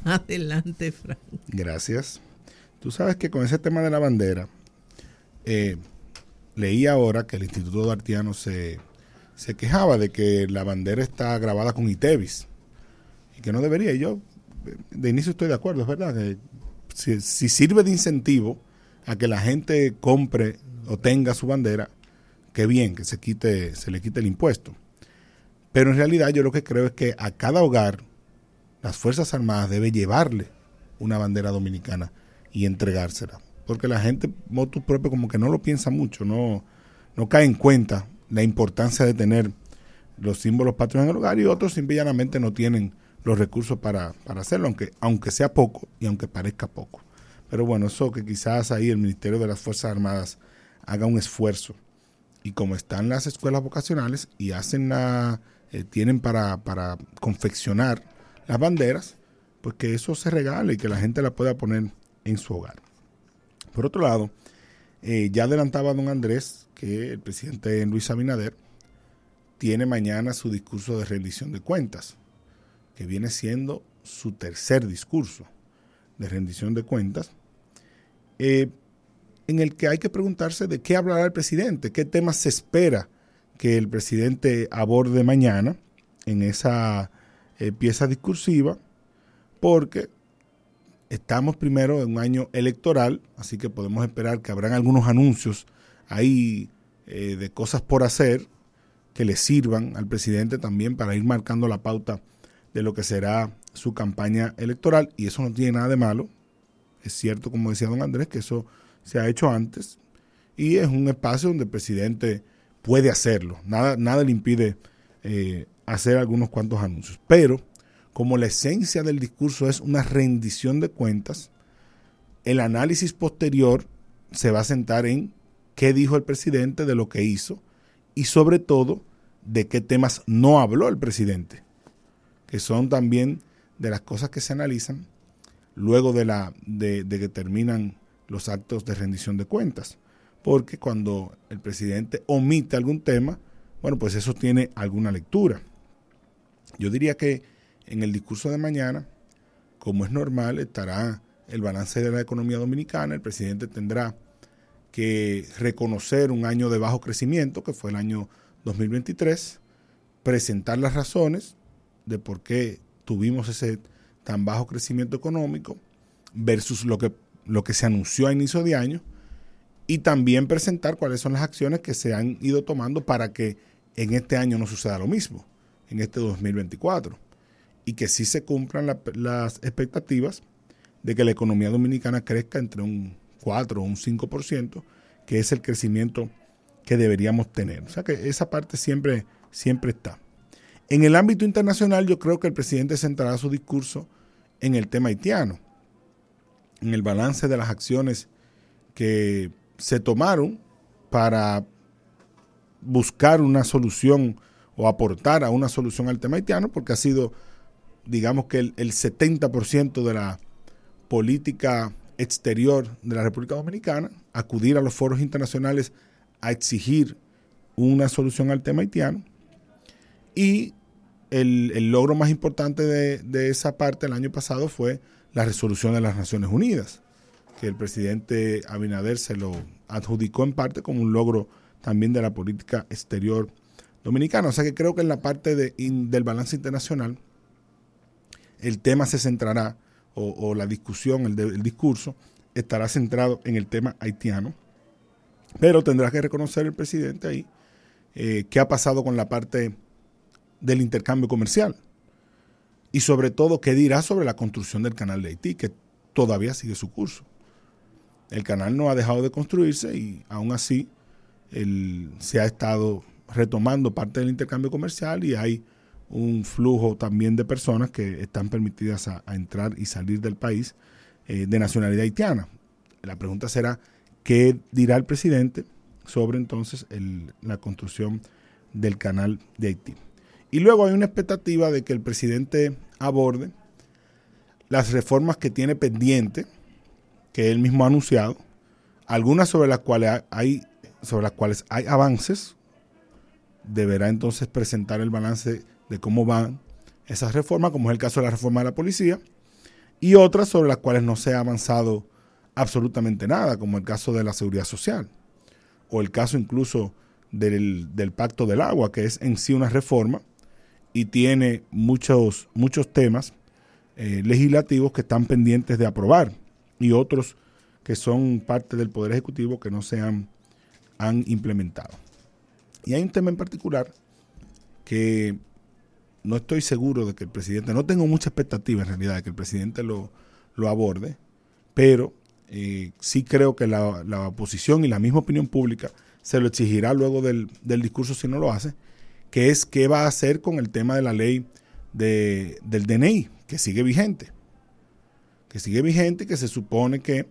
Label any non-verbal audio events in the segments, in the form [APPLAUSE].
[LAUGHS] Adelante, Frank. Gracias. Tú sabes que con ese tema de la bandera, eh, leí ahora que el Instituto Dartiano se, se quejaba de que la bandera está grabada con ITEVIS y que no debería. Y yo de inicio estoy de acuerdo, es verdad. Si, si sirve de incentivo a que la gente compre o tenga su bandera, qué bien que se quite, se le quite el impuesto. Pero en realidad yo lo que creo es que a cada hogar las Fuerzas Armadas debe llevarle una bandera dominicana y entregársela. Porque la gente, motu propio, como que no lo piensa mucho, no, no cae en cuenta la importancia de tener los símbolos patrios en el hogar y otros simplemente no tienen los recursos para, para hacerlo, aunque, aunque sea poco y aunque parezca poco. Pero bueno, eso que quizás ahí el Ministerio de las Fuerzas Armadas haga un esfuerzo. Y como están las escuelas vocacionales y hacen la, eh, tienen para, para confeccionar las banderas, pues que eso se regale y que la gente la pueda poner en su hogar. Por otro lado, eh, ya adelantaba don Andrés que el presidente Luis Abinader tiene mañana su discurso de rendición de cuentas, que viene siendo su tercer discurso de rendición de cuentas, eh, en el que hay que preguntarse de qué hablará el presidente, qué temas se espera que el presidente aborde mañana en esa eh, pieza discursiva, porque estamos primero en un año electoral, así que podemos esperar que habrán algunos anuncios ahí eh, de cosas por hacer que le sirvan al presidente también para ir marcando la pauta de lo que será su campaña electoral, y eso no tiene nada de malo. Es cierto, como decía don Andrés, que eso se ha hecho antes y es un espacio donde el presidente puede hacerlo. Nada, nada le impide eh, hacer algunos cuantos anuncios. Pero como la esencia del discurso es una rendición de cuentas, el análisis posterior se va a sentar en qué dijo el presidente de lo que hizo y sobre todo de qué temas no habló el presidente, que son también de las cosas que se analizan luego de, la, de, de que terminan los actos de rendición de cuentas. Porque cuando el presidente omite algún tema, bueno, pues eso tiene alguna lectura. Yo diría que en el discurso de mañana, como es normal, estará el balance de la economía dominicana. El presidente tendrá que reconocer un año de bajo crecimiento, que fue el año 2023, presentar las razones de por qué tuvimos ese tan bajo crecimiento económico versus lo que lo que se anunció a inicio de año y también presentar cuáles son las acciones que se han ido tomando para que en este año no suceda lo mismo, en este 2024, y que sí se cumplan las expectativas de que la economía dominicana crezca entre un 4 o un 5%, que es el crecimiento que deberíamos tener. O sea que esa parte siempre, siempre está. En el ámbito internacional yo creo que el presidente centrará su discurso en el tema haitiano en el balance de las acciones que se tomaron para buscar una solución o aportar a una solución al tema haitiano, porque ha sido, digamos que el, 70% de la política exterior de la República Dominicana, acudir a los foros internacionales a exigir una solución al tema haitiano. Y el, logro más importante de, de, esa parte el año pasado fue la resolución de las Naciones Unidas, que el presidente Abinader se lo adjudicó en parte como un logro también de la política exterior dominicana. O sea que creo que en la parte de, del balance internacional el tema se centrará, o, la discusión, el, discurso, estará centrado en el tema haitiano, pero tendrá que reconocer el presidente ahí eh, qué ha pasado con la parte del intercambio comercial y sobre todo qué dirá sobre la construcción del canal de Haití, que todavía sigue su curso. El canal no ha dejado de construirse y aún así se ha estado retomando parte del intercambio comercial y hay un flujo también de personas que están permitidas a, entrar y salir del país eh, de nacionalidad haitiana. La pregunta será, ¿qué dirá el presidente sobre entonces la construcción del canal de Haití? Y luego hay una expectativa de que el presidente aborde las reformas que tiene pendiente, que él mismo ha anunciado, algunas sobre las cuales hay, sobre las cuales hay avances, deberá entonces presentar el balance de cómo van esas reformas, como es el caso de la reforma de la policía, y otras sobre las cuales no se ha avanzado absolutamente nada, como el caso de la seguridad social, o el caso incluso del, del pacto del agua, que es en sí una reforma y tiene muchos, muchos temas eh, legislativos que están pendientes de aprobar y otros que son parte del Poder Ejecutivo que no se han, han implementado. Y hay un tema en particular que no estoy seguro de que el presidente, no tengo mucha expectativa en realidad de que el presidente lo, lo aborde, pero eh, sí creo que la, la, oposición y la misma opinión pública se lo exigirá luego del, del, discurso si no lo hace, que es qué va a hacer con el tema de la ley de, del DNI, que sigue vigente. Que sigue vigente y que se supone que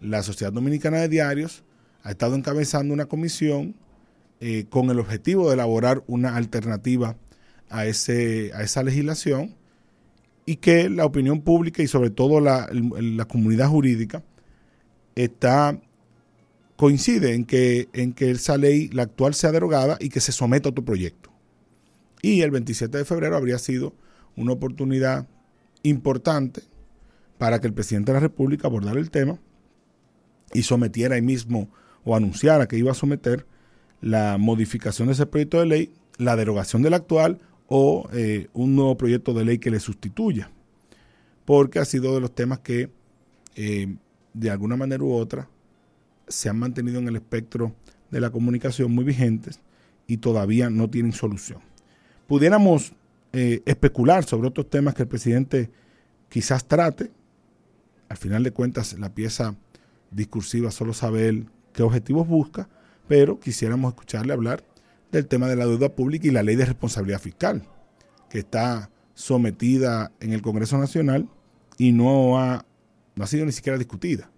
la Sociedad Dominicana de Diarios ha estado encabezando una comisión eh, con el objetivo de elaborar una alternativa a, ese, a esa legislación y que la opinión pública y sobre todo la, la comunidad jurídica está coincide en que, en que esa ley, la actual, sea derogada y que se someta a otro proyecto. Y el 27 de febrero habría sido una oportunidad importante para que el presidente de la República abordara el tema y sometiera ahí mismo o anunciara que iba a someter la modificación de ese proyecto de ley, la derogación del actual o eh, un nuevo proyecto de ley que le sustituya. Porque ha sido de los temas que eh, de alguna manera u otra se han mantenido en el espectro de la comunicación muy vigentes y todavía no tienen solución. Pudiéramos eh, especular sobre otros temas que el presidente quizás trate. Al final de cuentas, la pieza discursiva solo sabe él qué objetivos busca, pero quisiéramos escucharle hablar del tema de la deuda pública y la ley de responsabilidad fiscal, que está sometida en el Congreso Nacional y no ha, no ha sido ni siquiera discutida.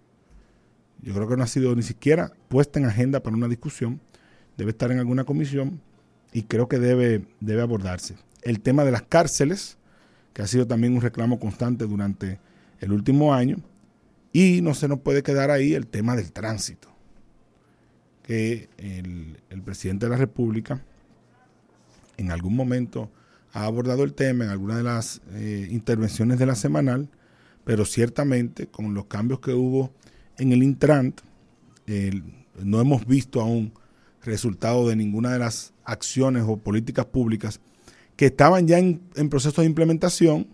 Yo creo que no ha sido ni siquiera puesta en agenda para una discusión. Debe estar en alguna comisión y creo que debe, debe abordarse. El tema de las cárceles, que ha sido también un reclamo constante durante el último año. Y no se nos puede quedar ahí el tema del tránsito, que el, presidente de la República en algún momento ha abordado el tema en alguna de las eh, intervenciones de la semanal, pero ciertamente con los cambios que hubo en el Intrant, no hemos visto aún resultado de ninguna de las acciones o políticas públicas que estaban ya en, proceso de implementación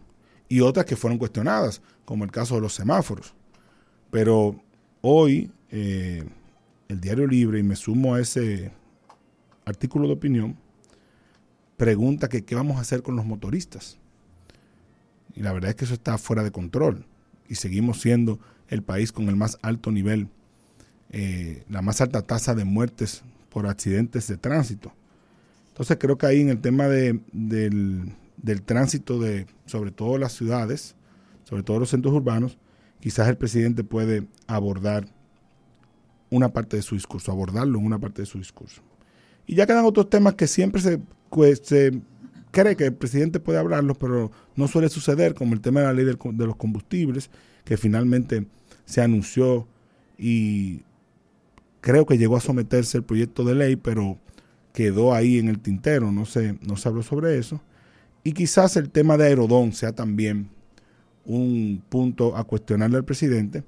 y otras que fueron cuestionadas, como el caso de los semáforos. Pero hoy eh, el Diario Libre, y me sumo a ese artículo de opinión, pregunta que qué vamos a hacer con los motoristas. Y la verdad es que eso está fuera de control. Y seguimos siendo el país con el más alto nivel, eh, la más alta tasa de muertes por accidentes de tránsito. Entonces creo que ahí en el tema de, del, del tránsito de sobre todo las ciudades, sobre todo los centros urbanos, quizás el presidente puede abordar una parte de su discurso, abordarlo en una parte de su discurso. Y ya quedan otros temas que siempre se, pues, se cree que el presidente puede hablarlos, pero no suele suceder, como el tema de la ley de los combustibles, que finalmente se anunció y creo que llegó a someterse el proyecto de ley, pero quedó ahí en el tintero, no se, no se habló sobre eso. Y quizás el tema de Aerodón sea también un punto a cuestionarle al presidente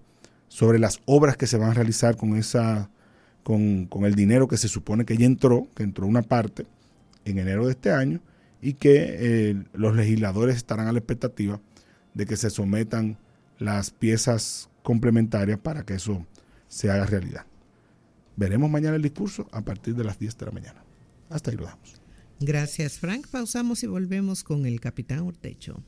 sobre las obras que se van a realizar con esa con, con, el dinero que se supone que ya entró, que entró una parte en enero de este año, y que eh, los legisladores estarán a la expectativa de que se sometan las piezas complementarias para que eso se haga realidad. Veremos mañana el discurso a partir de las 10 de la mañana. Hasta ahí lo damos. Gracias, Frank. Pausamos y volvemos con el capitán Urtecho.